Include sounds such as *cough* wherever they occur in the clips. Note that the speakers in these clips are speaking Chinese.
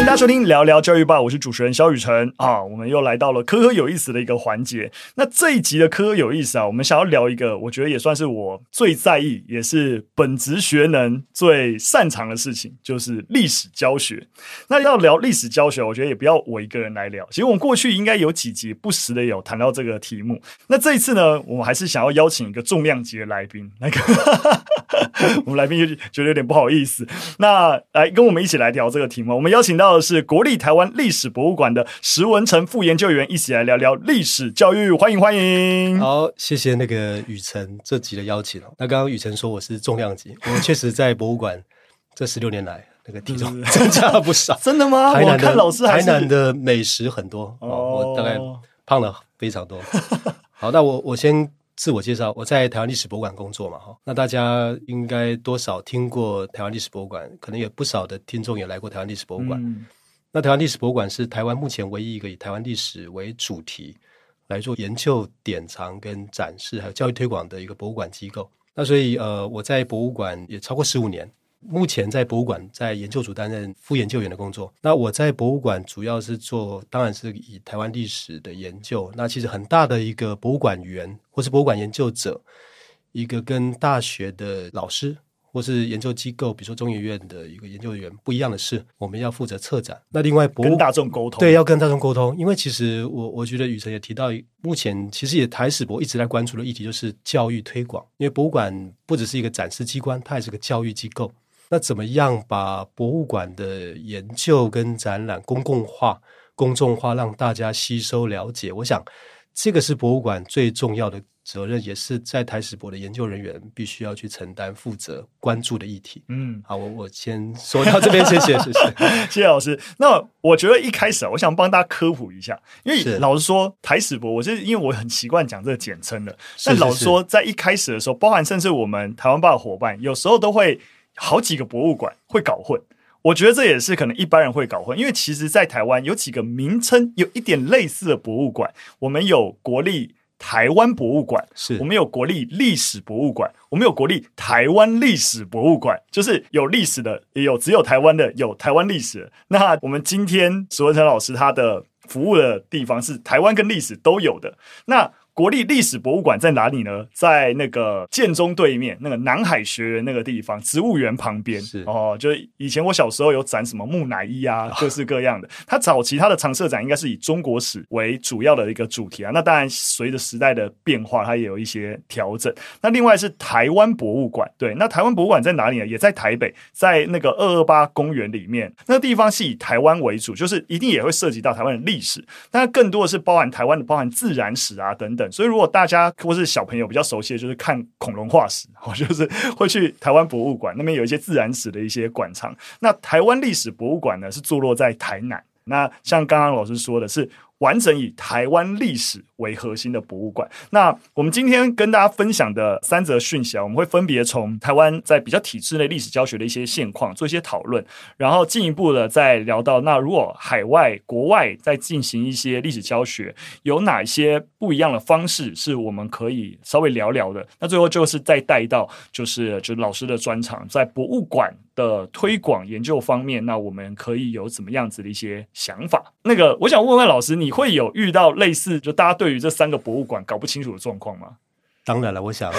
欢迎大家收听聊聊教育吧，我是主持人肖雨辰啊，我们又来到了科科有意思的一个环节。那这一集的科科有意思啊，我们想要聊一个，我觉得也算是我最在意，也是本职学能最擅长的事情，就是历史教学。那要聊历史教学，我觉得也不要我一个人来聊。其实我们过去应该有几集不时的有谈到这个题目。那这一次呢，我们还是想要邀请一个重量级的来宾，那个 *laughs* 我们来宾就觉得有点不好意思。那来跟我们一起来聊这个题目，我们邀请到。的是国立台湾历史博物馆的石文成副研究员，一起来聊聊历史教育，欢迎欢迎。好，谢谢那个雨辰这集的邀请。那刚刚雨辰说我是重量级，我确实在博物馆这十六年来，那个体重增加了不少。*laughs* 真的吗？台南的老师，台南的美食很多，哦，我大概胖了非常多。好，那我我先。自我介绍，我在台湾历史博物馆工作嘛，哈，那大家应该多少听过台湾历史博物馆，可能有不少的听众也来过台湾历史博物馆。嗯、那台湾历史博物馆是台湾目前唯一一个以台湾历史为主题来做研究、典藏跟展示，还有教育推广的一个博物馆机构。那所以，呃，我在博物馆也超过十五年。目前在博物馆在研究组担任副研究员的工作。那我在博物馆主要是做，当然是以台湾历史的研究。那其实很大的一个博物馆员或是博物馆研究者，一个跟大学的老师或是研究机构，比如说中研院的一个研究员不一样的是，我们要负责策展。那另外博物跟大众沟通，对，要跟大众沟通。因为其实我我觉得雨辰也提到，目前其实也台史博一直在关注的议题就是教育推广。因为博物馆不只是一个展示机关，它也是个教育机构。那怎么样把博物馆的研究跟展览公共化、公众化，让大家吸收了解？我想，这个是博物馆最重要的责任，也是在台史博的研究人员必须要去承担、负责、关注的议题。嗯，好，我我先说到这边，谢谢，谢谢，*laughs* 谢谢老师。那我觉得一开始啊，我想帮大家科普一下，因为老实说，台史博，我是因为我很习惯讲这个简称的。但老实说，在一开始的时候，包含甚至我们台湾报的伙伴，有时候都会。好几个博物馆会搞混，我觉得这也是可能一般人会搞混，因为其实，在台湾有几个名称有一点类似的博物馆，我们有国立台湾博物馆，是我们有国立历史博物馆，我们有国立台湾历史博物馆，就是有历史的，也有只有台湾的，有台湾历史。那我们今天史文成老师他的服务的地方是台湾跟历史都有的，那。国立历史博物馆在哪里呢？在那个建中对面，那个南海学园那个地方，植物园旁边。是哦，就是以前我小时候有展什么木乃伊啊，*laughs* 各式各样的。它早期它的常设展应该是以中国史为主要的一个主题啊。那当然，随着时代的变化，它也有一些调整。那另外是台湾博物馆，对，那台湾博物馆在哪里呢？也在台北，在那个二二八公园里面。那个地方是以台湾为主，就是一定也会涉及到台湾的历史，但更多的是包含台湾的，包含自然史啊等等。所以，如果大家或是小朋友比较熟悉的，就是看恐龙化石，我，就是会去台湾博物馆那边有一些自然史的一些馆藏。那台湾历史博物馆呢，是坐落在台南。那像刚刚老师说的是。完整以台湾历史为核心的博物馆。那我们今天跟大家分享的三则讯息啊，我们会分别从台湾在比较体制内历史教学的一些现况做一些讨论，然后进一步的再聊到，那如果海外国外在进行一些历史教学，有哪一些不一样的方式是我们可以稍微聊聊的？那最后就是再带到，就是就是老师的专长，在博物馆的推广研究方面，那我们可以有怎么样子的一些想法？那个，我想问问老师，你会有遇到类似就大家对于这三个博物馆搞不清楚的状况吗？当然了，我想，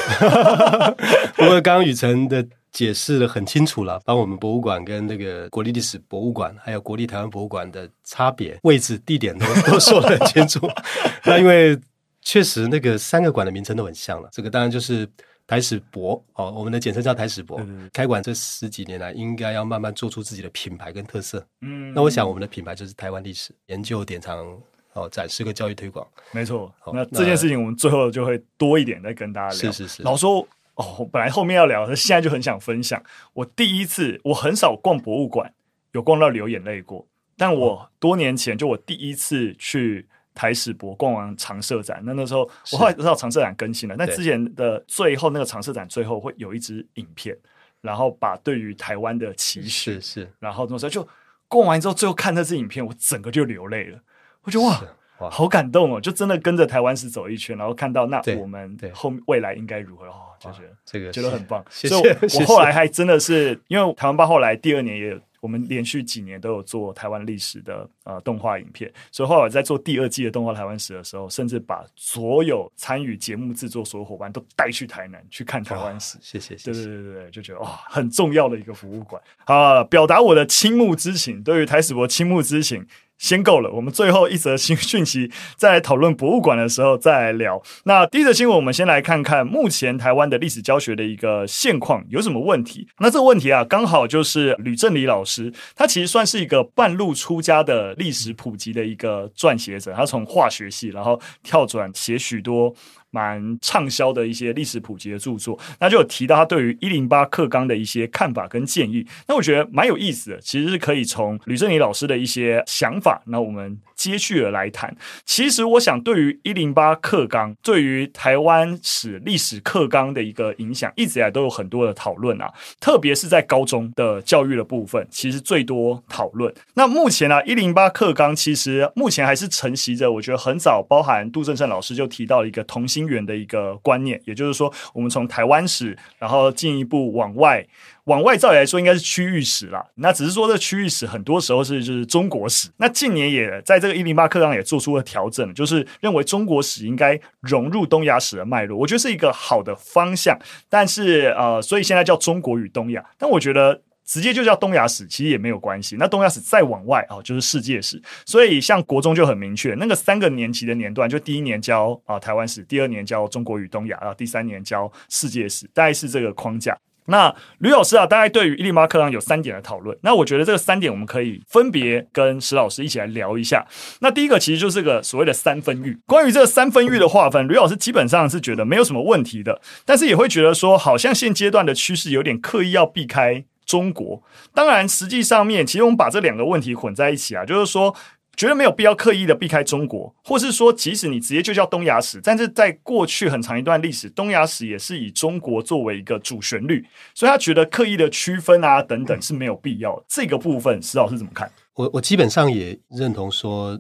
*laughs* 不过刚刚雨辰的解释的很清楚了，把我们博物馆跟那个国立历史博物馆，还有国立台湾博物馆的差别、位置、地点都都说得很清楚。*laughs* 那因为确实那个三个馆的名称都很像了，这个当然就是。台史博哦，我们的简称叫台史博。嗯、开馆这十几年来，应该要慢慢做出自己的品牌跟特色。嗯，那我想我们的品牌就是台湾历史研究典藏哦，展示跟教育推广。没错，那这件事情我们最后就会多一点再跟大家聊。是是是，老说哦，本来后面要聊，现在就很想分享。我第一次，我很少逛博物馆，有逛到流眼泪过。但我多年前就我第一次去。台史博逛完常设展，那那时候我后来知道常设展更新了。那之前的最后那个常设展最后会有一支影片，然后把对于台湾的期许是是，然后那时候就逛完之后，最后看那支影片，我整个就流泪了。我觉得哇，哇，好感动哦！就真的跟着台湾史走一圈，然后看到那我们后未来应该如何哦，就觉得这个觉得很棒。*laughs* 所以我后来还真的是因为台湾吧后来第二年也。我们连续几年都有做台湾历史的呃动画影片，所以后来我在做第二季的动画台湾史的时候，甚至把所有参与节目制作所有伙伴都带去台南去看台湾史。谢谢，谢谢，对对对对，就觉得哇，很重要的一个服务馆啊，表达我的倾慕之情，对于台史博倾慕之情。先够了，我们最后一则新讯息，在讨论博物馆的时候再聊。那第一则新闻，我们先来看看目前台湾的历史教学的一个现况有什么问题。那这个问题啊，刚好就是吕正礼老师，他其实算是一个半路出家的历史普及的一个撰写者，他从化学系，然后跳转写许多。蛮畅销的一些历史普及的著作，那就有提到他对于一零八课纲的一些看法跟建议。那我觉得蛮有意思的，其实是可以从吕正礼老师的一些想法，那我们接续而来谈。其实我想，对于一零八课纲，对于台湾史历史课纲的一个影响，一直以来都有很多的讨论啊。特别是在高中的教育的部分，其实最多讨论。那目前呢、啊，一零八课纲其实目前还是承袭着，我觉得很早，包含杜正胜老师就提到了一个同心。圆的一个观念，也就是说，我们从台湾史，然后进一步往外，往外照来说，应该是区域史啦。那只是说，这区域史很多时候是就是中国史。那近年也在这个一零八课纲也做出了调整，就是认为中国史应该融入东亚史的脉络。我觉得是一个好的方向。但是呃，所以现在叫中国与东亚。但我觉得。直接就叫东亚史，其实也没有关系。那东亚史再往外哦，就是世界史。所以像国中就很明确，那个三个年级的年段，就第一年教啊台湾史，第二年教中国与东亚，然后第三年教世界史，大概是这个框架。那吕老师啊，大概对于一零八课纲有三点的讨论。那我觉得这个三点我们可以分别跟石老师一起来聊一下。那第一个其实就是个所谓的三分域。关于这个三分域的划分，吕老师基本上是觉得没有什么问题的，但是也会觉得说，好像现阶段的趋势有点刻意要避开。中国，当然，实际上面，其实我们把这两个问题混在一起啊，就是说，觉得没有必要刻意的避开中国，或是说，即使你直接就叫东亚史，但是在过去很长一段历史，东亚史也是以中国作为一个主旋律，所以他觉得刻意的区分啊等等是没有必要的。这个部分，石老师怎么看？我我基本上也认同说，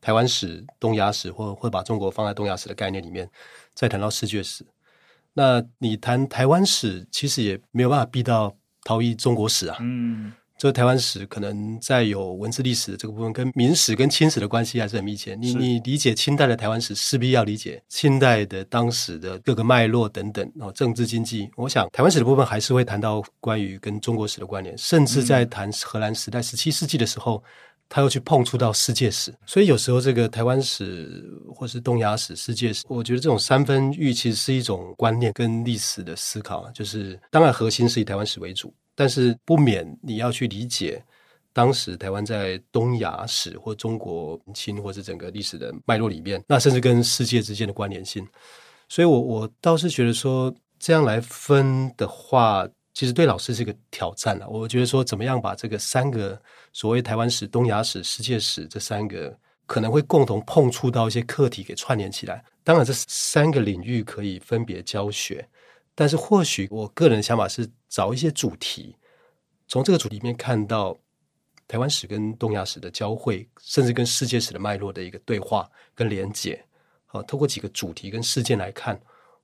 台湾史、东亚史，或会把中国放在东亚史的概念里面，再谈到世界史。那你谈台湾史，其实也没有办法避到。逃逸中国史啊，嗯，这个台湾史可能在有文字历史的这个部分，跟明史跟清史的关系还是很密切。你你理解清代的台湾史，势必要理解清代的当时的各个脉络等等哦，政治经济。我想台湾史的部分还是会谈到关于跟中国史的关联，甚至在谈荷兰时代十七世纪的时候，他又去碰触到世界史。所以有时候这个台湾史或是东亚史、世界史，我觉得这种三分域其实是一种观念跟历史的思考，就是当然核心是以台湾史为主。但是不免你要去理解当时台湾在东亚史或中国清或是整个历史的脉络里面，那甚至跟世界之间的关联性。所以，我我倒是觉得说这样来分的话，其实对老师是个挑战了。我觉得说，怎么样把这个三个所谓台湾史、东亚史、世界史这三个可能会共同碰触到一些课题给串联起来。当然，这三个领域可以分别教学。但是，或许我个人的想法是找一些主题，从这个主题里面看到台湾史跟东亚史的交汇，甚至跟世界史的脉络的一个对话跟连结。好，透过几个主题跟事件来看，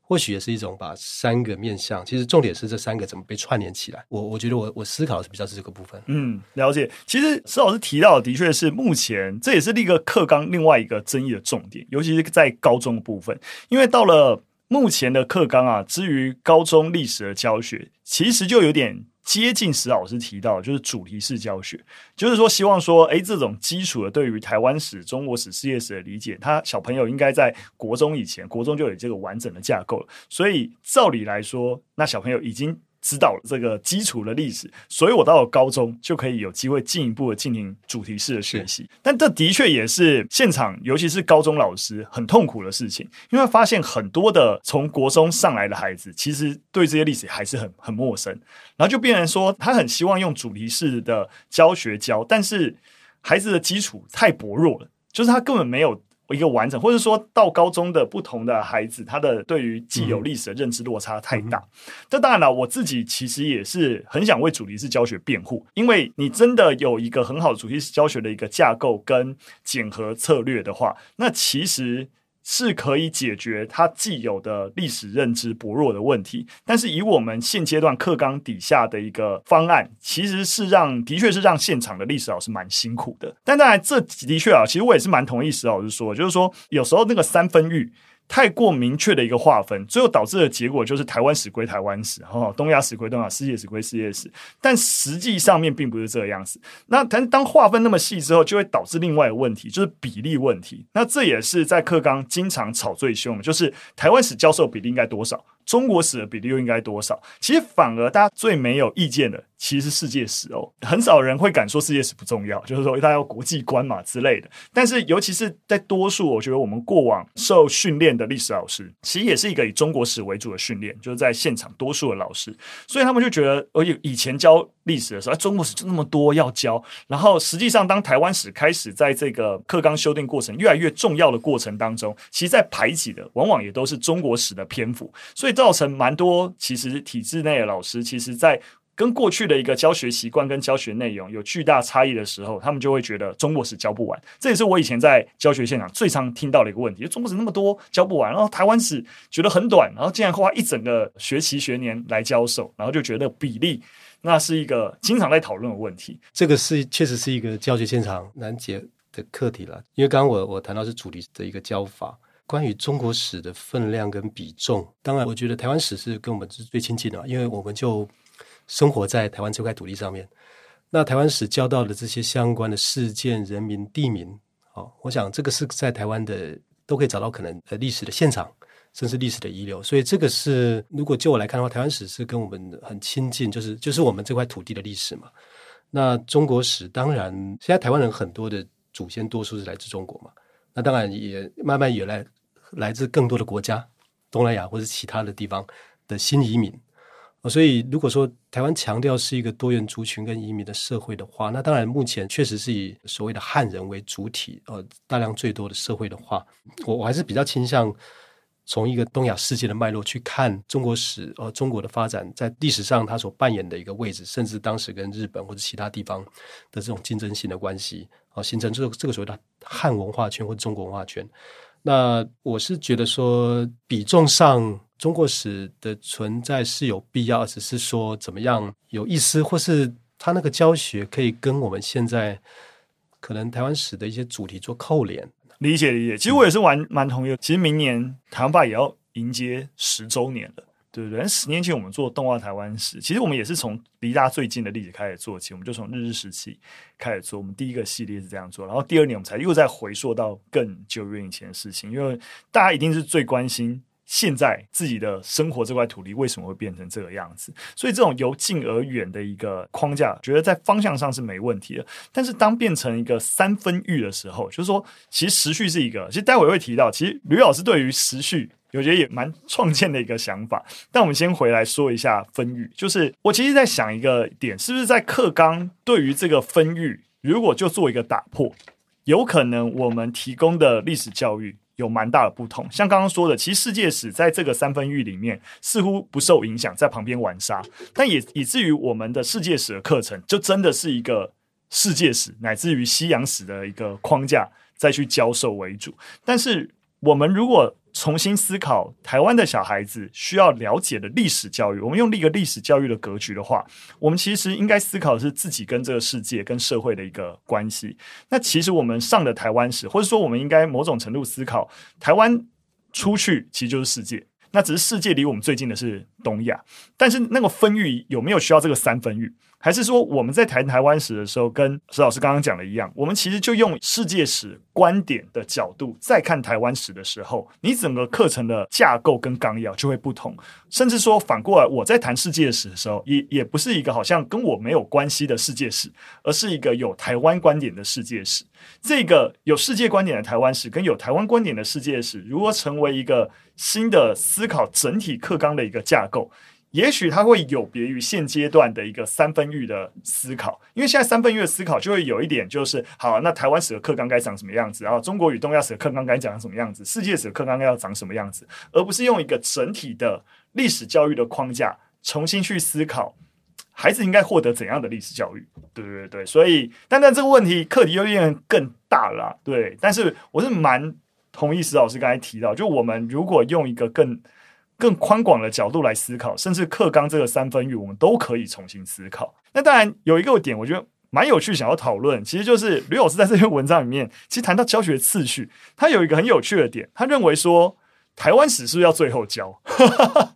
或许也是一种把三个面向。其实重点是这三个怎么被串联起来。我我觉得我我思考的是比较是这个部分。嗯，了解。其实施老师提到的，的确是目前这也是另一个课纲另外一个争议的重点，尤其是在高中的部分，因为到了。目前的课纲啊，之于高中历史的教学，其实就有点接近史老师提到，就是主题式教学，就是说希望说，诶，这种基础的对于台湾史、中国史、世界史的理解，他小朋友应该在国中以前，国中就有这个完整的架构了。所以照理来说，那小朋友已经。知道这个基础的历史，所以我到了高中就可以有机会进一步的进行主题式的学习。但这的确也是现场，尤其是高中老师很痛苦的事情，因为发现很多的从国中上来的孩子，其实对这些历史还是很很陌生，然后就变成说他很希望用主题式的教学教，但是孩子的基础太薄弱了，就是他根本没有。一个完整，或者说到高中的不同的孩子，他的对于既有历史的认知落差太大。这、嗯、当然了，我自己其实也是很想为主题式教学辩护，因为你真的有一个很好的主题式教学的一个架构跟检核策略的话，那其实。是可以解决他既有的历史认知薄弱的问题，但是以我们现阶段课纲底下的一个方案，其实是让的确是让现场的历史老师蛮辛苦的。但当然，这的确啊，其实我也是蛮同意史老师说，就是说有时候那个三分域。太过明确的一个划分，最后导致的结果就是台湾史归台湾史，哈，东亚史归东亚，世界史归世界史。但实际上面并不是这个样子。那但当划分那么细之后，就会导致另外一个问题，就是比例问题。那这也是在课纲经常吵最凶，就是台湾史教授比例应该多少，中国史的比例又应该多少？其实反而大家最没有意见的。其实是世界史哦，很少人会敢说世界史不重要，就是说大家要国际观嘛之类的。但是，尤其是在多数，我觉得我们过往受训练的历史老师，其实也是一个以中国史为主的训练，就是在现场多数的老师，所以他们就觉得，而且以前教历史的时候，中国史就那么多要教，然后实际上当台湾史开始在这个课纲修订过程越来越重要的过程当中，其实在排挤的往往也都是中国史的篇幅，所以造成蛮多其实体制内的老师，其实在。跟过去的一个教学习惯跟教学内容有巨大差异的时候，他们就会觉得中国史教不完。这也是我以前在教学现场最常听到的一个问题：就中国史那么多教不完，然后台湾史觉得很短，然后竟然花一整个学期学年来教授，然后就觉得比例那是一个经常在讨论的问题。这个是确实是一个教学现场难解的课题了。因为刚刚我我谈到是主题的一个教法，关于中国史的分量跟比重，当然我觉得台湾史是跟我们是最亲近的，因为我们就。生活在台湾这块土地上面，那台湾史教到的这些相关的事件、人民、地名，哦，我想这个是在台湾的都可以找到可能呃历史的现场，甚至历史的遗留。所以这个是如果就我来看的话，台湾史是跟我们很亲近，就是就是我们这块土地的历史嘛。那中国史当然，现在台湾人很多的祖先多数是来自中国嘛，那当然也慢慢也来来自更多的国家，东南亚或者其他的地方的新移民。所以，如果说台湾强调是一个多元族群跟移民的社会的话，那当然目前确实是以所谓的汉人为主体，呃，大量最多的社会的话，我我还是比较倾向从一个东亚世界的脉络去看中国史，呃，中国的发展在历史上它所扮演的一个位置，甚至当时跟日本或者其他地方的这种竞争性的关系，啊，形成这个这个所谓的汉文化圈或中国文化圈。那我是觉得说比重上。中国史的存在是有必要，只是说怎么样有意思，或是他那个教学可以跟我们现在可能台湾史的一些主题做扣连。理解理解，其实我也是蛮蛮同意。其实明年台湾爸也要迎接十周年了，对不对？十年前我们做动画台湾史，其实我们也是从离大家最近的例子开始做起，我们就从日治时期开始做。我们第一个系列是这样做，然后第二年我们才又再回溯到更久远以前的事情，因为大家一定是最关心。现在自己的生活这块土地为什么会变成这个样子？所以这种由近而远的一个框架，觉得在方向上是没问题的。但是当变成一个三分域的时候，就是说，其实时序是一个。其实待会会提到，其实吕老师对于时序，我觉得也蛮创建的一个想法。但我们先回来说一下分域，就是我其实在想一个点，是不是在课纲对于这个分域，如果就做一个打破，有可能我们提供的历史教育。有蛮大的不同，像刚刚说的，其实世界史在这个三分域里面似乎不受影响，在旁边玩沙，但也以至于我们的世界史的课程就真的是一个世界史乃至于西洋史的一个框架再去教授为主，但是我们如果重新思考台湾的小孩子需要了解的历史教育，我们用一个历史教育的格局的话，我们其实应该思考的是自己跟这个世界、跟社会的一个关系。那其实我们上的台湾史，或者说我们应该某种程度思考，台湾出去其实就是世界。那只是世界离我们最近的是东亚，但是那个分域有没有需要这个三分域？还是说我们在谈台湾史的时候，跟石老师刚刚讲的一样，我们其实就用世界史观点的角度再看台湾史的时候，你整个课程的架构跟纲要就会不同。甚至说反过来，我在谈世界史的时候，也也不是一个好像跟我没有关系的世界史，而是一个有台湾观点的世界史。这个有世界观点的台湾史，跟有台湾观点的世界史，如何成为一个新的思考整体课纲的一个架构。也许它会有别于现阶段的一个三分域的思考，因为现在三分域的思考就会有一点就是，好，那台湾史的课纲该长什么样子，然后中国与东亚史的课纲该长什么样子，世界史的课纲要长什么样子，而不是用一个整体的历史教育的框架重新去思考，孩子应该获得怎样的历史教育？对对对，所以，但但这个问题课题又变更大了，对，但是我是蛮同意石老师刚才提到，就我们如果用一个更更宽广的角度来思考，甚至课纲这个三分域，我们都可以重新思考。那当然有一个点，我觉得蛮有趣，想要讨论，其实就是吕老师在这篇文章里面，其实谈到教学次序，他有一个很有趣的点，他认为说台湾史是不是要最后教，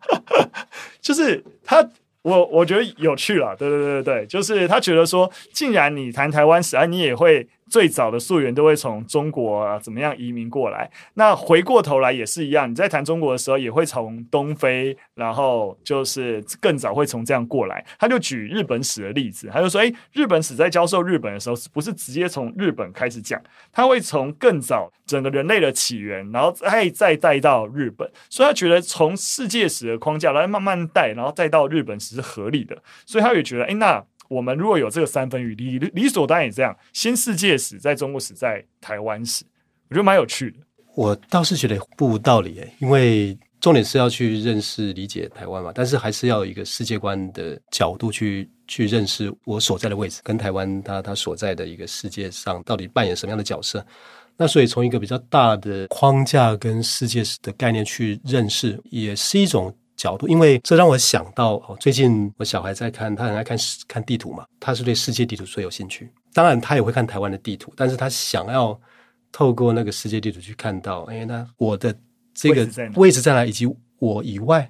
*laughs* 就是他。我我觉得有趣了，对对对对对，就是他觉得说，既然你谈台湾史，啊，你也会。最早的溯源都会从中国啊，怎么样移民过来？那回过头来也是一样，你在谈中国的时候，也会从东非，然后就是更早会从这样过来。他就举日本史的例子，他就说：“诶，日本史在教授日本的时候，不是直接从日本开始讲，他会从更早整个人类的起源，然后再再带到日本。所以他觉得从世界史的框架来慢慢带，然后再到日本史是合理的。所以他也觉得，诶，那。”我们如果有这个三分域，理理所当然也这样，新世界史，在中国史，在台湾史，我觉得蛮有趣的。我倒是觉得不无道理诶，因为重点是要去认识、理解台湾嘛，但是还是要有一个世界观的角度去去认识我所在的位置，跟台湾它它所在的一个世界上到底扮演什么样的角色。那所以从一个比较大的框架跟世界史的概念去认识，也是一种。角度，因为这让我想到哦，最近我小孩在看，他很爱看看地图嘛，他是对世界地图最有兴趣。当然，他也会看台湾的地图，但是他想要透过那个世界地图去看到，哎，那我的这个位置在哪，以及我以外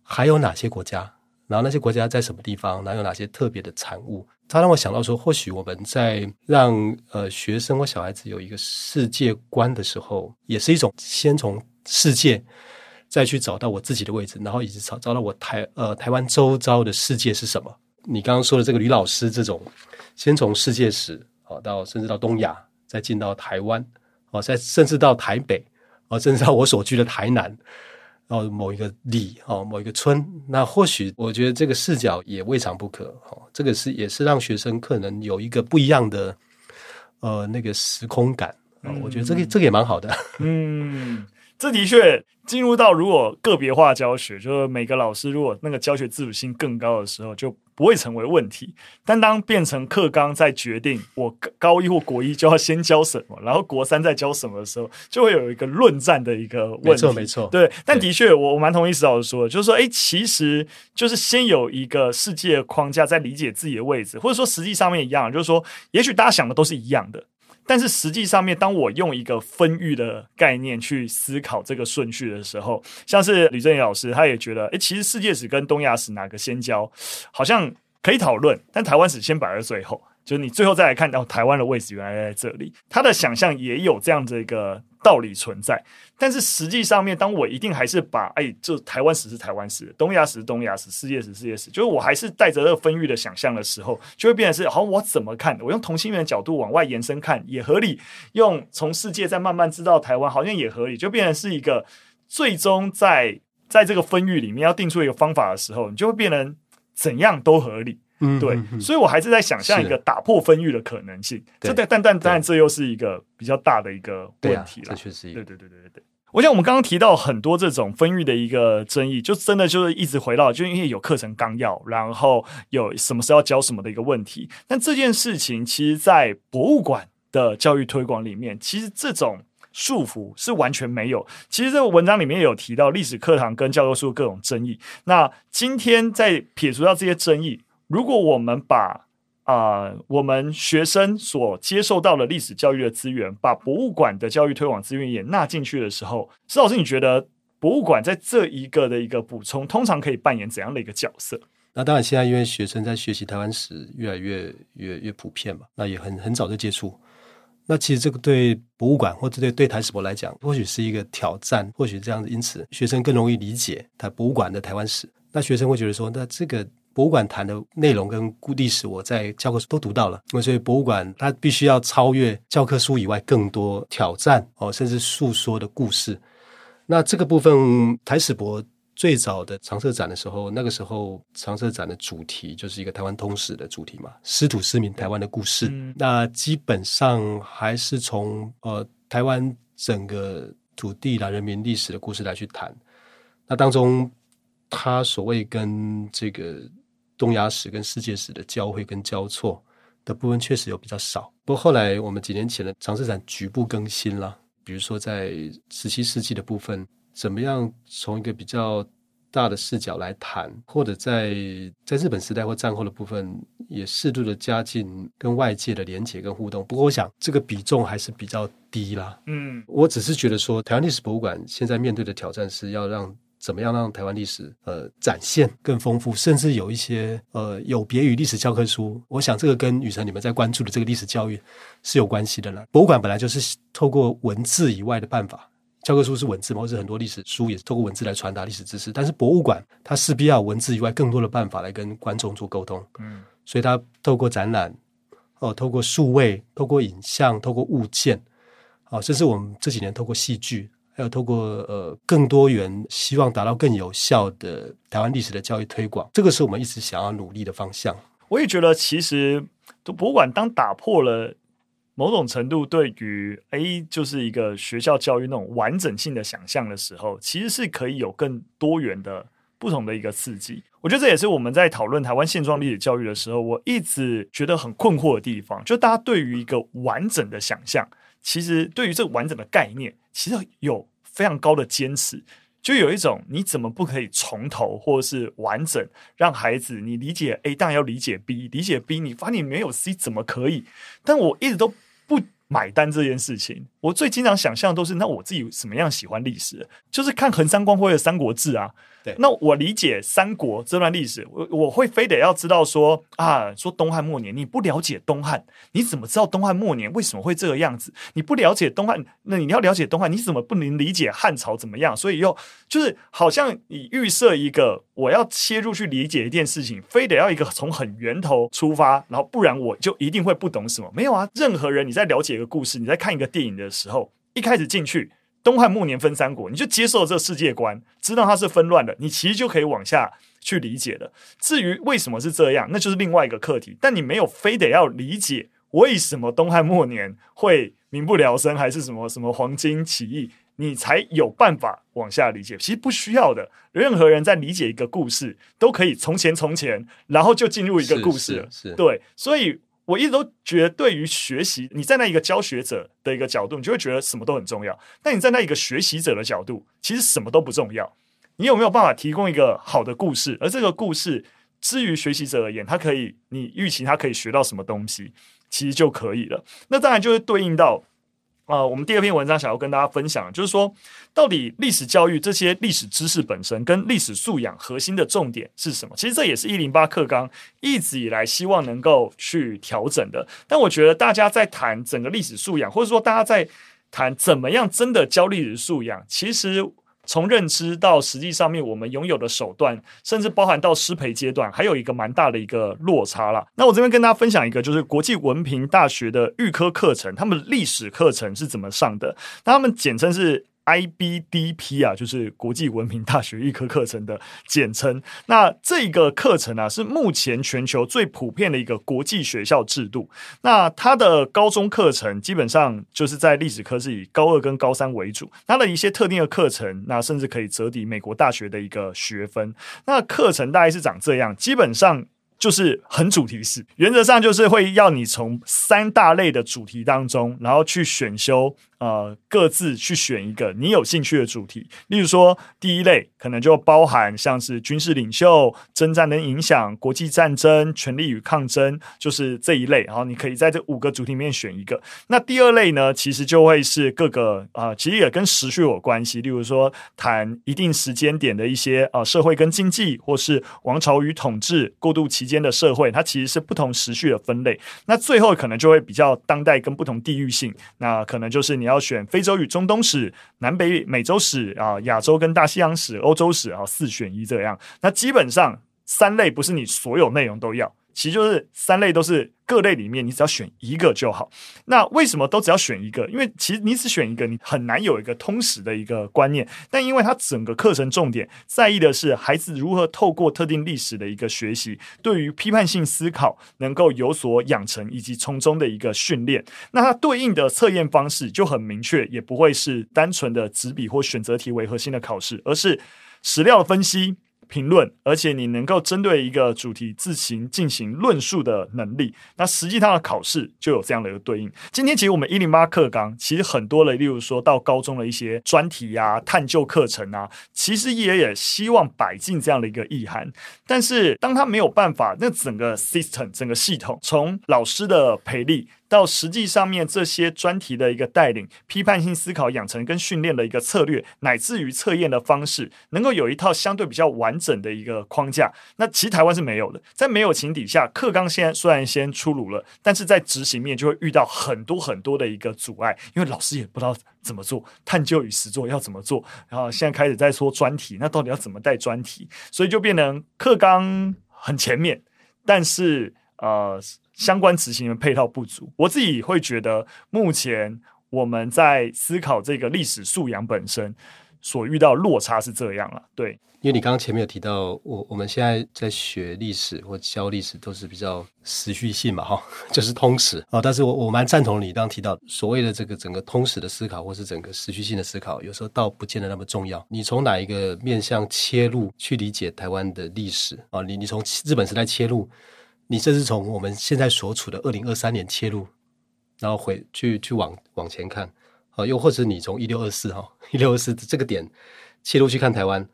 还有哪些国家，然后那些国家在什么地方，然后有哪些特别的产物。他让我想到说，或许我们在让呃学生或小孩子有一个世界观的时候，也是一种先从世界。再去找到我自己的位置，然后以及找找到我台呃台湾周遭的世界是什么？你刚刚说的这个吕老师这种，先从世界史啊到甚至到东亚，再进到台湾哦，再甚至到台北哦，甚至到我所居的台南，然后某一个里哦某一个村，那或许我觉得这个视角也未尝不可哦。这个是也是让学生可能有一个不一样的呃那个时空感啊，我觉得这个这个也蛮好的，*laughs* 嗯。这的确进入到如果个别化教学，就是每个老师如果那个教学自主性更高的时候，就不会成为问题。但当变成课纲在决定我高一或国一就要先教什么，然后国三再教什么的时候，就会有一个论战的一个问题。没错，没错。对，但的确，我我蛮同意石老师说的，就是说，哎，其实就是先有一个世界框架，在理解自己的位置，或者说实际上面一样，就是说，也许大家想的都是一样的。但是实际上面，当我用一个分域的概念去思考这个顺序的时候，像是吕正宇老师，他也觉得，诶，其实世界史跟东亚史哪个先教，好像可以讨论，但台湾史先摆在最后。就是你最后再来看到台湾的位置原来在这里，他的想象也有这样的一个道理存在。但是实际上面，当我一定还是把哎，就台湾史是台湾史，东亚史是东亚史，世界史世界史，就是我还是带着这个分域的想象的时候，就会变成是好，我怎么看？我用同心圆的角度往外延伸看也合理，用从世界再慢慢知道台湾好像也合理，就变成是一个最终在在这个分域里面要定出一个方法的时候，你就会变成怎样都合理。嗯，对，所以我还是在想象一个打破分域的可能性。这但但但当然，这又是一个比较大的一个问题了。这确实对对对对对。我想我们刚刚提到很多这种分域的一个争议，就真的就是一直回到，就因为有课程纲要，然后有什么时候要教什么的一个问题。但这件事情，其实，在博物馆的教育推广里面，其实这种束缚是完全没有。其实这个文章里面有提到历史课堂跟教科书各种争议。那今天在撇除掉这些争议。如果我们把啊、我们学生所接受到的历史教育的资源，把博物馆的教育推广资源也纳进去的时候，石老师，你觉得博物馆在这一个的一个补充，通常可以扮演怎样的一个角色？那当然，现在因为学生在学习台湾史越来越越越普遍嘛，那也很很早就接触。那其实这个对博物馆或者对对台史博来讲，或许是一个挑战，或许这样子，因此学生更容易理解台博物馆的台湾史。那学生会觉得说，那这个。博物馆谈的内容跟故历史，我在教科书都读到了。所以博物馆它必须要超越教科书以外更多挑战哦，甚至诉说的故事。那这个部分，台史博最早的常设展的时候，那个时候常设展的主题就是一个台湾通史的主题嘛，师土师民台湾的故事。嗯、那基本上还是从呃台湾整个土地啦、人民历史的故事来去谈。那当中，他所谓跟这个。东亚史跟世界史的交汇跟交错的部分确实有比较少，不过后来我们几年前的常设展局部更新了，比如说在十七世纪的部分，怎么样从一个比较大的视角来谈，或者在在日本时代或战后的部分，也适度的加进跟外界的连结跟互动。不过，我想这个比重还是比较低啦。嗯，我只是觉得说，台湾历史博物馆现在面对的挑战是要让怎么样让台湾历史呃展现更丰富，甚至有一些呃有别于历史教科书。我想这个跟雨辰你们在关注的这个历史教育是有关系的啦。博物馆本来就是透过文字以外的办法。教科书是文字嘛，或者很多历史书也是透过文字来传达历史知识。但是博物馆它势必要文字以外更多的办法来跟观众做沟通。嗯，所以它透过展览，哦，透过数位，透过影像，透过物件，啊、哦，甚至我们这几年透过戏剧，还有透过呃更多元，希望达到更有效的台湾历史的教育推广。这个是我们一直想要努力的方向。我也觉得，其实博物馆当打破了。某种程度对于 A 就是一个学校教育那种完整性的想象的时候，其实是可以有更多元的不同的一个刺激。我觉得这也是我们在讨论台湾现状历史教育的时候，我一直觉得很困惑的地方。就大家对于一个完整的想象，其实对于这个完整的概念，其实有非常高的坚持。就有一种你怎么不可以从头或者是完整让孩子你理解 A，当然要理解 B，理解 B，你发现你没有 C 怎么可以？但我一直都买单这件事情。我最经常想象都是，那我自己什么样喜欢历史，就是看横山光辉的《三国志》啊。对，那我理解三国这段历史，我我会非得要知道说啊，说东汉末年，你不了解东汉，你怎么知道东汉末年为什么会这个样子？你不了解东汉，那你要了解东汉，你怎么不能理解汉朝怎么样？所以又就是好像你预设一个我要切入去理解一件事情，非得要一个从很源头出发，然后不然我就一定会不懂什么。没有啊，任何人你在了解一个故事，你在看一个电影的时候，一开始进去。东汉末年分三国，你就接受这世界观，知道它是纷乱的，你其实就可以往下去理解了。至于为什么是这样，那就是另外一个课题。但你没有非得要理解为什么东汉末年会民不聊生，还是什么什么黄巾起义，你才有办法往下理解。其实不需要的，任何人在理解一个故事，都可以从前从前，然后就进入一个故事了。是，是，是。对，所以。我一直都觉得，对于学习，你站在一个教学者的一个角度，你就会觉得什么都很重要。但你站在一个学习者的角度，其实什么都不重要。你有没有办法提供一个好的故事？而这个故事，至于学习者而言，他可以，你预期他可以学到什么东西，其实就可以了。那当然就是对应到。啊、我们第二篇文章想要跟大家分享，就是说，到底历史教育这些历史知识本身跟历史素养核心的重点是什么？其实这也是一零八课纲一直以来希望能够去调整的。但我觉得大家在谈整个历史素养，或者说大家在谈怎么样真的教历史素养，其实。从认知到实际上面，我们拥有的手段，甚至包含到失培阶段，还有一个蛮大的一个落差啦。那我这边跟大家分享一个，就是国际文凭大学的预科课程，他们历史课程是怎么上的？那他们简称是。IBDP 啊，就是国际文凭大学预科课程的简称。那这个课程啊，是目前全球最普遍的一个国际学校制度。那它的高中课程基本上就是在历史科是以高二跟高三为主。它的一些特定的课程，那甚至可以折抵美国大学的一个学分。那课程大概是长这样，基本上就是很主题式，原则上就是会要你从三大类的主题当中，然后去选修。呃，各自去选一个你有兴趣的主题，例如说，第一类可能就包含像是军事领袖、征战的影响、国际战争、权力与抗争，就是这一类。然后你可以在这五个主题里面选一个。那第二类呢，其实就会是各个啊、其实也跟时序有关系。例如说，谈一定时间点的一些啊、社会跟经济，或是王朝与统治过渡期间的社会，它其实是不同时序的分类。那最后可能就会比较当代跟不同地域性，那可能就是你要。要选非洲与中东史、南北美洲史啊、亚洲跟大西洋史、欧洲史啊，四选一这样。那基本上三类不是你所有内容都要。其实就是三类都是各类里面，你只要选一个就好。那为什么都只要选一个？因为其实你只选一个，你很难有一个通识的一个观念。但因为它整个课程重点在意的是孩子如何透过特定历史的一个学习，对于批判性思考能够有所养成，以及从中的一个训练。那它对应的测验方式就很明确，也不会是单纯的纸笔或选择题为核心的考试，而是史料分析。评论，而且你能够针对一个主题自行进行论述的能力。那实际上的考试就有这样的一个对应。今天其实我们一零八课纲其实很多的，例如说到高中的一些专题啊、探究课程啊，其实也也希望摆进这样的一个意涵。但是当他没有办法，那整个 system 整个系统从老师的培力。到实际上面这些专题的一个带领、批判性思考养成跟训练的一个策略，乃至于测验的方式，能够有一套相对比较完整的一个框架。那其实台湾是没有的，在没有情底下，课纲现在虽然先出炉了，但是在执行面就会遇到很多很多的一个阻碍，因为老师也不知道怎么做，探究与实作要怎么做。然后现在开始在说专题，那到底要怎么带专题？所以就变成课纲很前面，但是呃。相关执行的配套不足，我自己会觉得，目前我们在思考这个历史素养本身所遇到落差是这样了。对，因为你刚刚前面有提到，我我们现在在学历史或教历史都是比较时序性嘛，哈，*laughs* 就是通史啊。但是我我蛮赞同你刚刚提到所谓的这个整个通史的思考，或是整个时序性的思考，有时候倒不见得那么重要。你从哪一个面向切入去理解台湾的历史啊？你你从日本时代切入。你这是从我们现在所处的二零二三年切入，然后回去去往往前看，啊，又或者你从一六二四哈一六二四这个点切入去看台湾，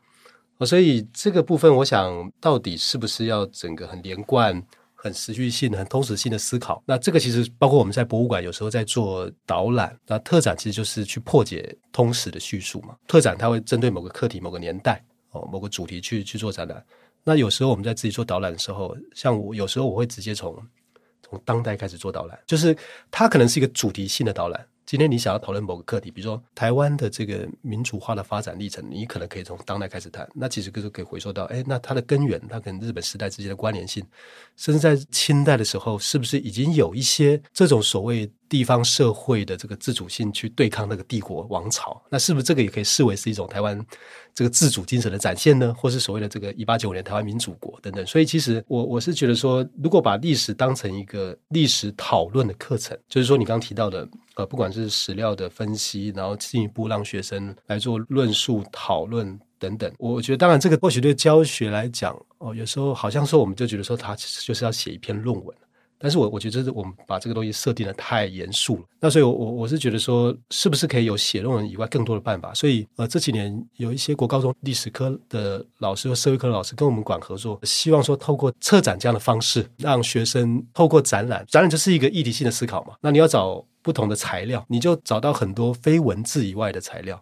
啊，所以这个部分我想到底是不是要整个很连贯、很持续性、很通史性的思考？那这个其实包括我们在博物馆有时候在做导览，那特展其实就是去破解通史的叙述嘛。特展它会针对某个课题、某个年代哦、某个主题去去做展览。那有时候我们在自己做导览的时候，像我有时候我会直接从从当代开始做导览，就是它可能是一个主题性的导览。今天你想要讨论某个课题，比如说台湾的这个民主化的发展历程，你可能可以从当代开始谈。那其实就是可以回溯到，哎，那它的根源，它跟日本时代之间的关联性，甚至在清代的时候，是不是已经有一些这种所谓地方社会的这个自主性去对抗那个帝国王朝？那是不是这个也可以视为是一种台湾这个自主精神的展现呢？或是所谓的这个一八九五年台湾民主国等等？所以其实我我是觉得说，如果把历史当成一个历史讨论的课程，就是说你刚刚提到的。呃，不管是史料的分析，然后进一步让学生来做论述、讨论等等，我觉得当然这个或许对教学来讲，哦，有时候好像说我们就觉得说他其实就是要写一篇论文，但是我我觉得这是我们把这个东西设定的太严肃了。那所以我，我我是觉得说，是不是可以有写论文以外更多的办法？所以，呃，这几年有一些国高中历史科的老师和社会科的老师跟我们馆合作，希望说透过策展这样的方式，让学生透过展览，展览就是一个议题性的思考嘛。那你要找。不同的材料，你就找到很多非文字以外的材料，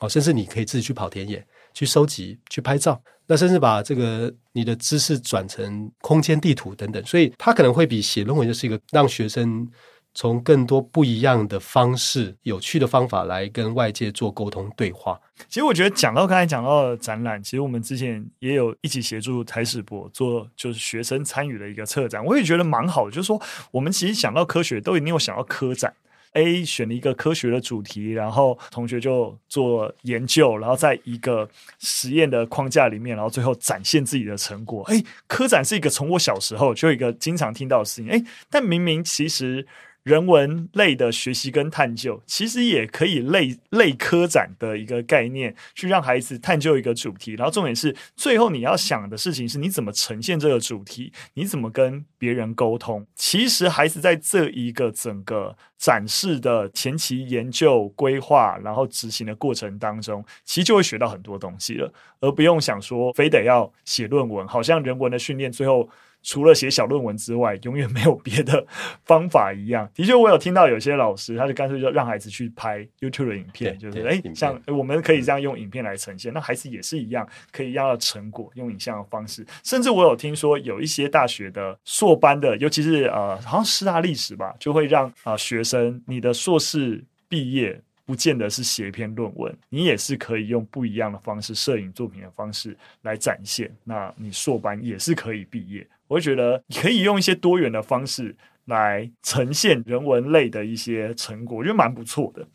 哦，甚至你可以自己去跑田野，去收集，去拍照，那甚至把这个你的知识转成空间地图等等，所以它可能会比写论文就是一个让学生从更多不一样的方式、有趣的方法来跟外界做沟通对话。其实我觉得讲到刚才讲到的展览，其实我们之前也有一起协助台史博做，就是学生参与的一个策展，我也觉得蛮好的。就是说，我们其实想到科学，都一定有想到科展。A 选了一个科学的主题，然后同学就做研究，然后在一个实验的框架里面，然后最后展现自己的成果。哎，科展是一个从我小时候就一个经常听到的事情。哎，但明明其实。人文类的学习跟探究，其实也可以类类科展的一个概念，去让孩子探究一个主题。然后重点是，最后你要想的事情是你怎么呈现这个主题，你怎么跟别人沟通。其实孩子在这一个整个展示的前期研究规划，然后执行的过程当中，其实就会学到很多东西了，而不用想说非得要写论文，好像人文的训练最后。除了写小论文之外，永远没有别的方法一样。的确，我有听到有些老师，他就干脆就让孩子去拍 YouTube 的影片，就是诶，像我们可以这样用影片来呈现，那孩子也是一样，可以要成果用影像的方式。甚至我有听说有一些大学的硕班的，尤其是呃，好像师大历史吧，就会让啊、呃、学生，你的硕士毕业不见得是写一篇论文，你也是可以用不一样的方式，摄影作品的方式来展现。那你硕班也是可以毕业。我会觉得可以用一些多元的方式来呈现人文类的一些成果，我觉得蛮不错的。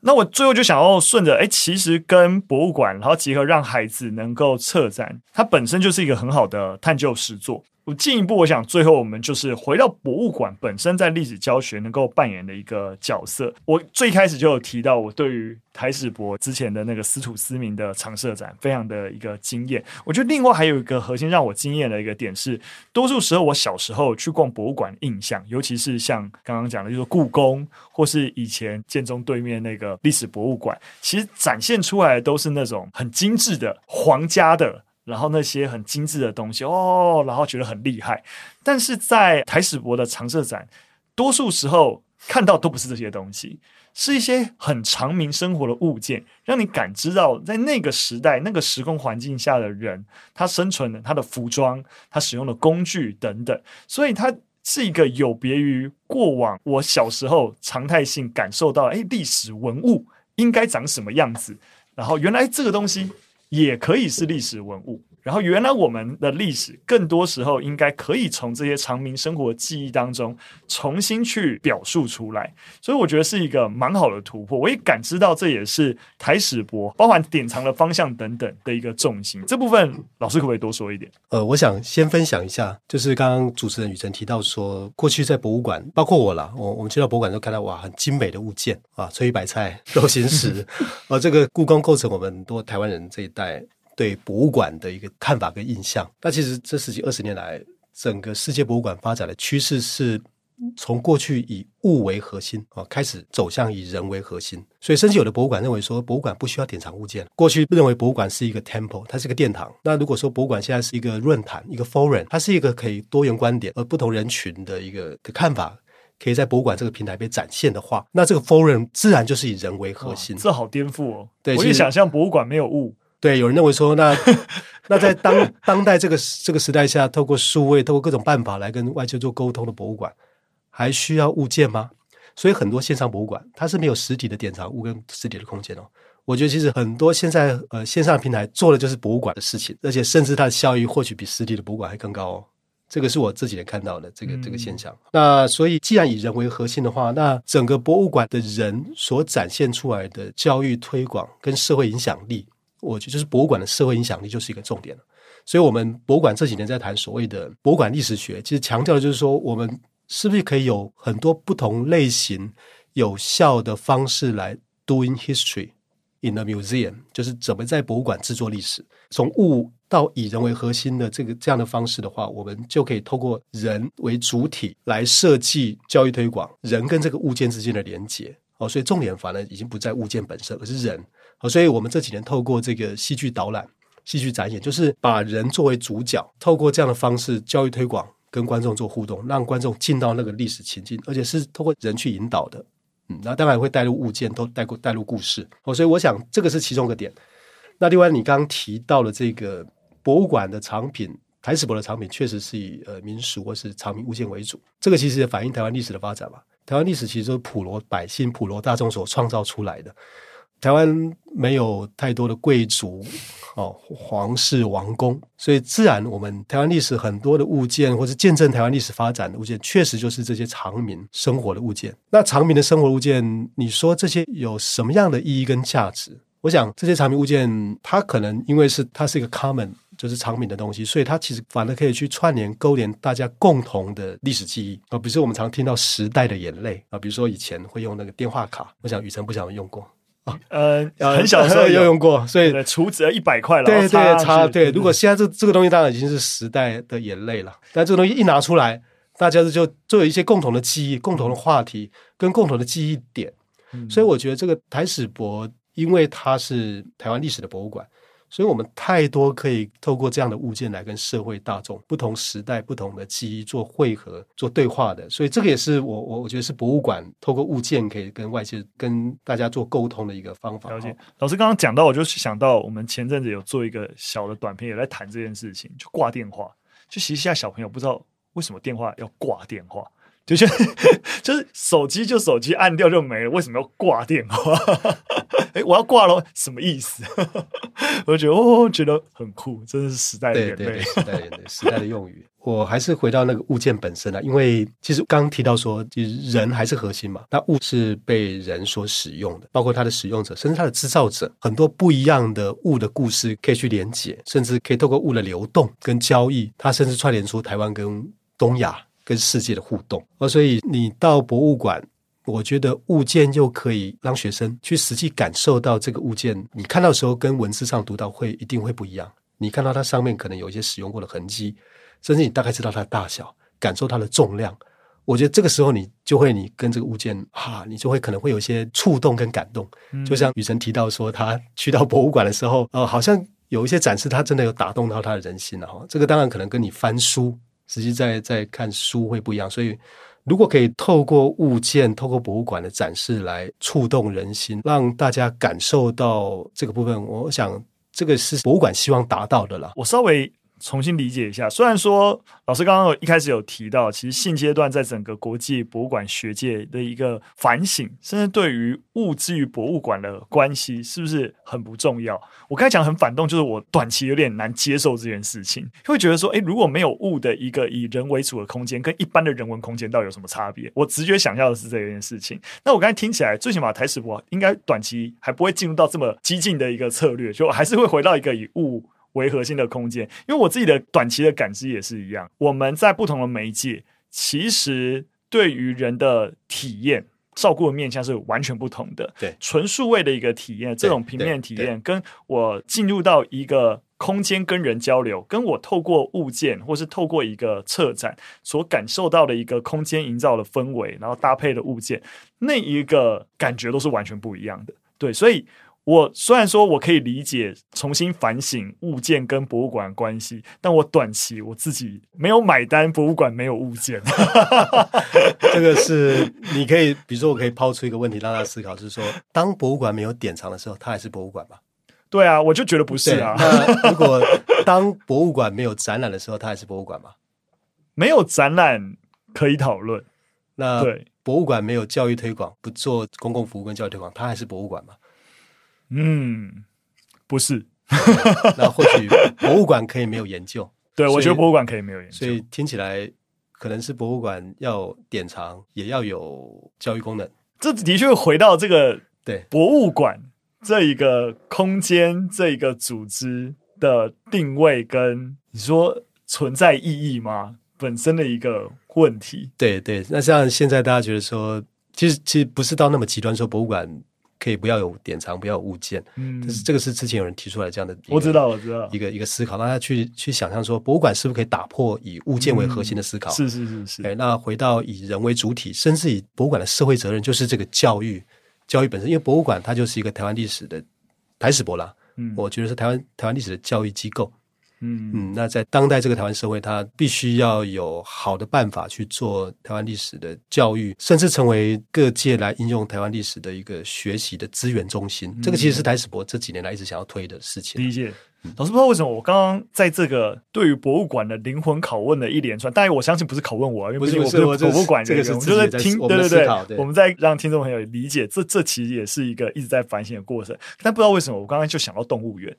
那我最后就想要顺着，哎，其实跟博物馆，然后结合让孩子能够策展，它本身就是一个很好的探究实作。我进一步，我想最后我们就是回到博物馆本身在历史教学能够扮演的一个角色。我最开始就有提到，我对于台史博之前的那个司徒思明的常设展非常的一个惊艳。我觉得另外还有一个核心让我惊艳的一个点是，多数时候我小时候去逛博物馆印象，尤其是像刚刚讲的，就是故宫或是以前建中对面那个历史博物馆，其实展现出来的都是那种很精致的皇家的。然后那些很精致的东西哦，然后觉得很厉害，但是在台史博的常设展，多数时候看到都不是这些东西，是一些很常民生活的物件，让你感知到在那个时代、那个时空环境下的人，他生存的、他的服装、他使用的工具等等，所以它是一个有别于过往我小时候常态性感受到，哎，历史文物应该长什么样子，然后原来这个东西。也可以是历史文物。然后，原来我们的历史更多时候应该可以从这些长民生活记忆当中重新去表述出来，所以我觉得是一个蛮好的突破。我也感知到这也是台史博包含典藏的方向等等的一个重心。这部分老师可不可以多说一点？呃，我想先分享一下，就是刚刚主持人雨辰提到说，过去在博物馆，包括我啦，我我们去到博物馆都看到哇，很精美的物件啊，翠玉白菜、肉形石，*laughs* 呃，这个故宫构成我们很多台湾人这一代。对博物馆的一个看法跟印象，那其实这十几二十年来，整个世界博物馆发展的趋势是从过去以物为核心啊，开始走向以人为核心。所以，甚至有的博物馆认为说，博物馆不需要典藏物件。过去认为博物馆是一个 temple，它是一个殿堂。那如果说博物馆现在是一个论坛，一个 forum，它是一个可以多元观点而不同人群的一个的看法，可以在博物馆这个平台被展现的话，那这个 forum 自然就是以人为核心。这好颠覆哦！对，我一想象博物馆没有物。对，有人认为说，那那在当当代这个这个时代下，透过数位，透过各种办法来跟外界做沟通的博物馆，还需要物件吗？所以很多线上博物馆它是没有实体的典藏物跟实体的空间哦。我觉得其实很多现在呃线上平台做的就是博物馆的事情，而且甚至它的效益或许比实体的博物馆还更高哦。这个是我这几年看到的这个这个现象。嗯、那所以既然以人为核心的话，那整个博物馆的人所展现出来的教育推广跟社会影响力。我觉得就是博物馆的社会影响力就是一个重点，所以，我们博物馆这几年在谈所谓的博物馆历史学，其实强调的就是说，我们是不是可以有很多不同类型、有效的方式来 doing history in a museum，就是怎么在博物馆制作历史，从物到以人为核心的这个这样的方式的话，我们就可以透过人为主体来设计教育推广，人跟这个物件之间的连接。哦，所以重点反而已经不在物件本身，而是人。好，所以我们这几年透过这个戏剧导览、戏剧展演，就是把人作为主角，透过这样的方式教育推广，跟观众做互动，让观众进到那个历史情境，而且是透过人去引导的。嗯，那当然会带入物件，都带过带入故事。哦，所以我想这个是其中一个点。那另外，你刚刚提到了这个博物馆的藏品，台史博的藏品确实是以呃民俗或是藏品物件为主。这个其实也反映台湾历史的发展嘛。台湾历史其实都是普罗百姓、普罗大众所创造出来的。台湾没有太多的贵族哦，皇室、王公，所以自然我们台湾历史很多的物件，或是见证台湾历史发展的物件，确实就是这些常民生活的物件。那常民的生活物件，你说这些有什么样的意义跟价值？我想这些常民物件，它可能因为是它是一个 common，就是常民的东西，所以它其实反而可以去串联、勾连大家共同的历史记忆啊。比如说我们常听到时代的眼泪啊，比如说以前会用那个电话卡，我想宇辰不想用过。*laughs* 呃，很小的时候 *laughs* 有用过，所以储值一百块了。对对，差对。如果现在这这个东西当然已经是时代的眼泪了，但这个东西一拿出来，大家就就有一些共同的记忆、共同的话题跟共同的记忆点。所以我觉得这个台史博，因为它是台湾历史的博物馆。所以我们太多可以透过这样的物件来跟社会大众、不同时代、不同的记忆做汇合、做对话的。所以这个也是我我我觉得是博物馆透过物件可以跟外界、跟大家做沟通的一个方法。了解。老师刚刚讲到，我就想到我们前阵子有做一个小的短片，也在谈这件事情，就挂电话。就其实现在小朋友不知道为什么电话要挂电话。就觉得 *laughs* 就是手机就手机按掉就没了，为什么要挂电话？*laughs* 哎，我要挂了，什么意思？*laughs* 我就觉得哦，觉得很酷，真的是时代的眼泪，时代的眼泪，时代的用语。我还是回到那个物件本身啊，因为其实刚刚提到说，其实人还是核心嘛。那物是被人所使用的，包括它的使用者，甚至它的制造者，很多不一样的物的故事可以去连结，甚至可以透过物的流动跟交易，它甚至串联出台湾跟东亚跟世界的互动。哦，所以你到博物馆，我觉得物件又可以让学生去实际感受到这个物件，你看到的时候跟文字上读到会一定会不一样。你看到它上面可能有一些使用过的痕迹。甚至你大概知道它的大小，感受它的重量，我觉得这个时候你就会，你跟这个物件哈，你就会可能会有一些触动跟感动。嗯、就像雨辰提到说，他去到博物馆的时候，呃，好像有一些展示，他真的有打动到他的人心了哈。这个当然可能跟你翻书，实际在在看书会不一样。所以，如果可以透过物件，透过博物馆的展示来触动人心，让大家感受到这个部分，我想这个是博物馆希望达到的了。我稍微。重新理解一下，虽然说老师刚刚一开始有提到，其实现阶段在整个国际博物馆学界的一个反省，甚至对于物之于博物馆的关系，是不是很不重要？我刚才讲很反动，就是我短期有点难接受这件事情，会觉得说，诶，如果没有物的一个以人为主的空间，跟一般的人文空间到底有什么差别？我直觉想要的是这件事情。那我刚才听起来，最起码台史博应该短期还不会进入到这么激进的一个策略，就还是会回到一个以物。为核心的空间，因为我自己的短期的感知也是一样。我们在不同的媒介，其实对于人的体验、照顾的面向是完全不同的。对，纯数位的一个体验，这种平面体验，跟我进入到一个空间跟人交流，跟我透过物件或是透过一个策展所感受到的一个空间营造的氛围，然后搭配的物件，那一个感觉都是完全不一样的。对，所以。我虽然说我可以理解重新反省物件跟博物馆的关系，但我短期我自己没有买单，博物馆没有物件。*laughs* 这个是你可以，比如说我可以抛出一个问题让大家思考，就是说，当博物馆没有典藏的时候，它还是博物馆吗？对啊，我就觉得不是啊。那如果当博物馆没有展览的时候，它还是博物馆吗？没有展览可以讨论。那对博物馆没有教育推广，不做公共服务跟教育推广，它还是博物馆吗？嗯，不是。*laughs* 那或许博物馆可以没有研究。对，我觉得博物馆可以没有研究。所以听起来可能是博物馆要典藏，也要有教育功能。这的确回到这个对博物馆这一个空间、这一个组织的定位，跟你说存在意义吗？本身的一个问题。对对，那像现在大家觉得说，其实其实不是到那么极端，说博物馆。可以不要有典藏，不要有物件。嗯，但是这个是之前有人提出来这样的，我知道，我知道，一个一个思考，让他去去想象说，博物馆是不是可以打破以物件为核心的思考？是是是是。哎，那回到以人为主体，甚至以博物馆的社会责任，就是这个教育，教育本身，因为博物馆它就是一个台湾历史的台史博啦。嗯，我觉得是台湾台湾历史的教育机构。嗯嗯，那在当代这个台湾社会，它必须要有好的办法去做台湾历史的教育，甚至成为各界来应用台湾历史的一个学习的资源中心。嗯、这个其实是台史博这几年来一直想要推的事情。理解，老师不知道为什么我刚刚在这个对于博物馆的灵魂拷问的一连串，当然我相信不是拷问我，因为不是我不是博物馆这个，这个是我们就是听，对对对，对我们在让听众朋友理解，这这其实也是一个一直在反省的过程。但不知道为什么我刚刚就想到动物园。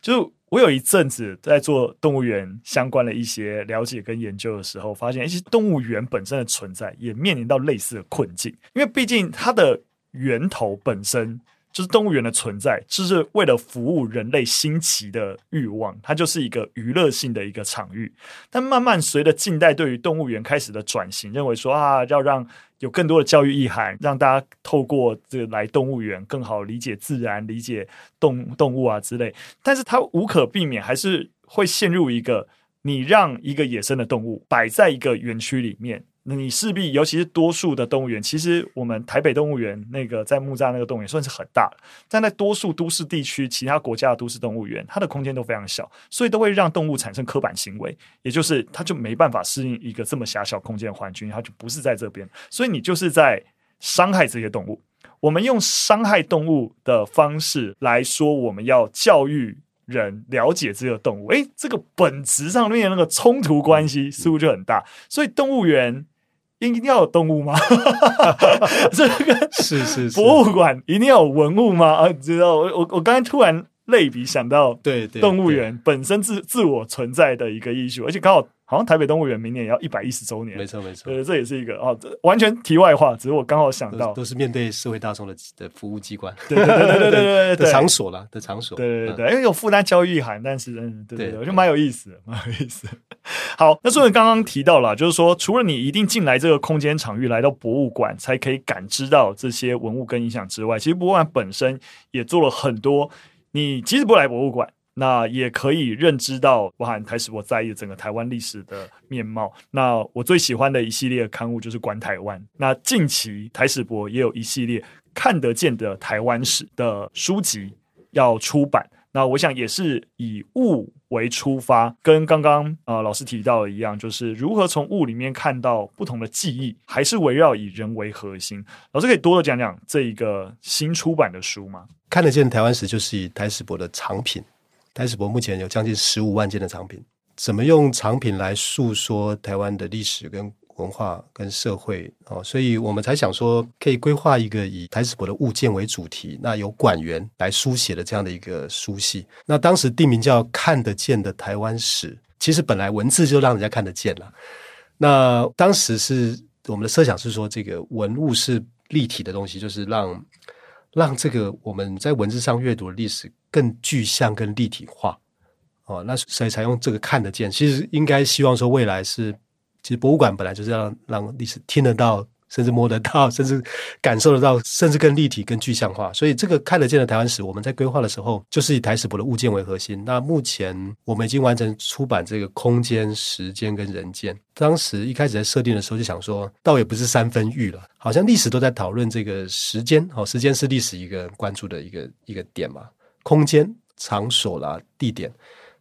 就我有一阵子在做动物园相关的一些了解跟研究的时候，发现其实动物园本身的存在也面临到类似的困境，因为毕竟它的源头本身。就是动物园的存在，就是为了服务人类新奇的欲望，它就是一个娱乐性的一个场域。但慢慢随着近代对于动物园开始的转型，认为说啊，要让有更多的教育意涵，让大家透过这来动物园更好理解自然、理解动动物啊之类。但是它无可避免，还是会陷入一个你让一个野生的动物摆在一个园区里面。你势必，尤其是多数的动物园，其实我们台北动物园那个在木栅那个动物园算是很大的，但在多数都市地区，其他国家的都市动物园，它的空间都非常小，所以都会让动物产生刻板行为，也就是它就没办法适应一个这么狭小空间的环境，它就不是在这边，所以你就是在伤害这些动物。我们用伤害动物的方式来说，我们要教育人了解这个动物，诶，这个本质上面那个冲突关系似乎就很大，所以动物园。一定要有动物吗？*laughs* 这个是是是，博物馆一定要有文物吗？啊，知道我我我刚才突然类比想到对动物园本身自自我存在的一个艺术，而且刚好。好像台北动物园明年也要一百一十周年，没错没错，对，这也是一个哦，完全题外话，只是我刚好想到，都是，面对社会大众的的服务机关，对对对对对对的场所了的场所，对对对，因为有负担教育意涵，但是嗯，对对对，我觉得蛮有意思的，蛮有意思。好，那所以刚刚提到了，就是说，除了你一定进来这个空间场域，来到博物馆才可以感知到这些文物跟影响之外，其实博物馆本身也做了很多，你即使不来博物馆。那也可以认知到，包含台史博在意整个台湾历史的面貌。那我最喜欢的一系列刊物就是《管台湾》。那近期台史博也有一系列看得见的台湾史的书籍要出版。那我想也是以物为出发，跟刚刚呃老师提到的一样，就是如何从物里面看到不同的记忆，还是围绕以人为核心。老师可以多多讲讲这一个新出版的书吗？看得见台湾史，就是以台史博的藏品。台史博目前有将近十五万件的藏品，怎么用藏品来诉说台湾的历史跟文化跟社会哦？所以我们才想说，可以规划一个以台史博的物件为主题，那由馆员来书写的这样的一个书系。那当时定名叫“看得见的台湾史”，其实本来文字就让人家看得见了。那当时是我们的设想是说，这个文物是立体的东西，就是让。让这个我们在文字上阅读的历史更具象、更立体化，哦，那所以才用这个看得见。其实应该希望说，未来是，其实博物馆本来就是要让历史听得到。甚至摸得到，甚至感受得到，甚至更立体、更具象化。所以，这个看得见的台湾史，我们在规划的时候，就是以台史博的物件为核心。那目前我们已经完成出版这个空间、时间跟人间。当时一开始在设定的时候，就想说，倒也不是三分玉了，好像历史都在讨论这个时间。好，时间是历史一个关注的一个一个点嘛。空间、场所啦、地点，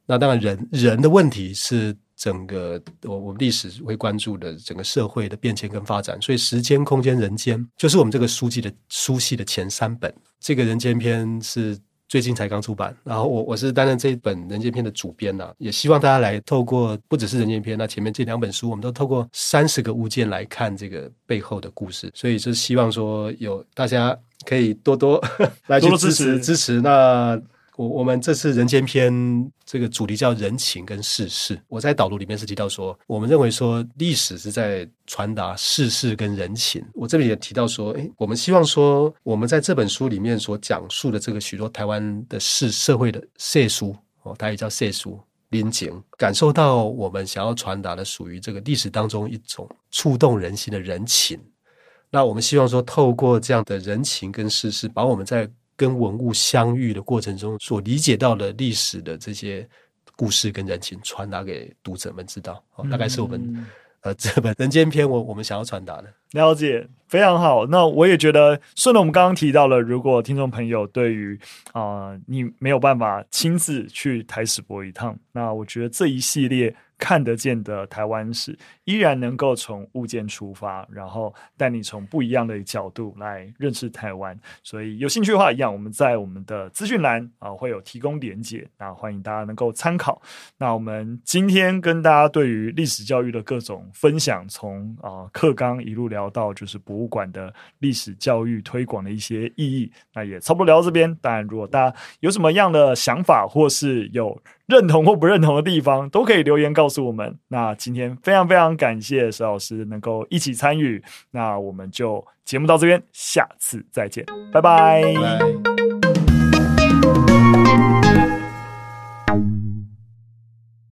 那当然人人的问题是。整个我我们历史会关注的整个社会的变迁跟发展，所以时间、空间、人间就是我们这个书籍的书系的前三本。这个人间篇是最近才刚出版，然后我我是担任这一本人间篇的主编呐，也希望大家来透过不只是人间篇，那前面这两本书，我们都透过三十个物件来看这个背后的故事，所以就希望说有大家可以多多 *laughs* 来去支持多多支持，支持那。我我们这次人间篇这个主题叫人情跟世事。我在导读里面是提到说，我们认为说历史是在传达世事跟人情。我这里也提到说，诶，我们希望说，我们在这本书里面所讲述的这个许多台湾的事社会的世书哦，它也叫世事人情，感受到我们想要传达的属于这个历史当中一种触动人心的人情。那我们希望说，透过这样的人情跟世事，把我们在跟文物相遇的过程中，所理解到的历史的这些故事跟人情，传达给读者们知道。大概是我们、嗯、呃这本人间篇，我我们想要传达的。了解，非常好。那我也觉得，顺着我们刚刚提到了，如果听众朋友对于啊、你没有办法亲自去台史博一趟，那我觉得这一系列。看得见的台湾史，依然能够从物件出发，然后带你从不一样的角度来认识台湾。所以有兴趣的话，一样我们在我们的资讯栏啊会有提供连结，那欢迎大家能够参考。那我们今天跟大家对于历史教育的各种分享，从啊课纲一路聊聊到就是博物馆的历史教育推广的一些意义，那也差不多聊到这边。当然，如果大家有什么样的想法，或是有认同或不认同的地方都可以留言告诉我们。那今天非常非常感谢石老师能够一起参与。那我们就节目到这边，下次再见，拜拜。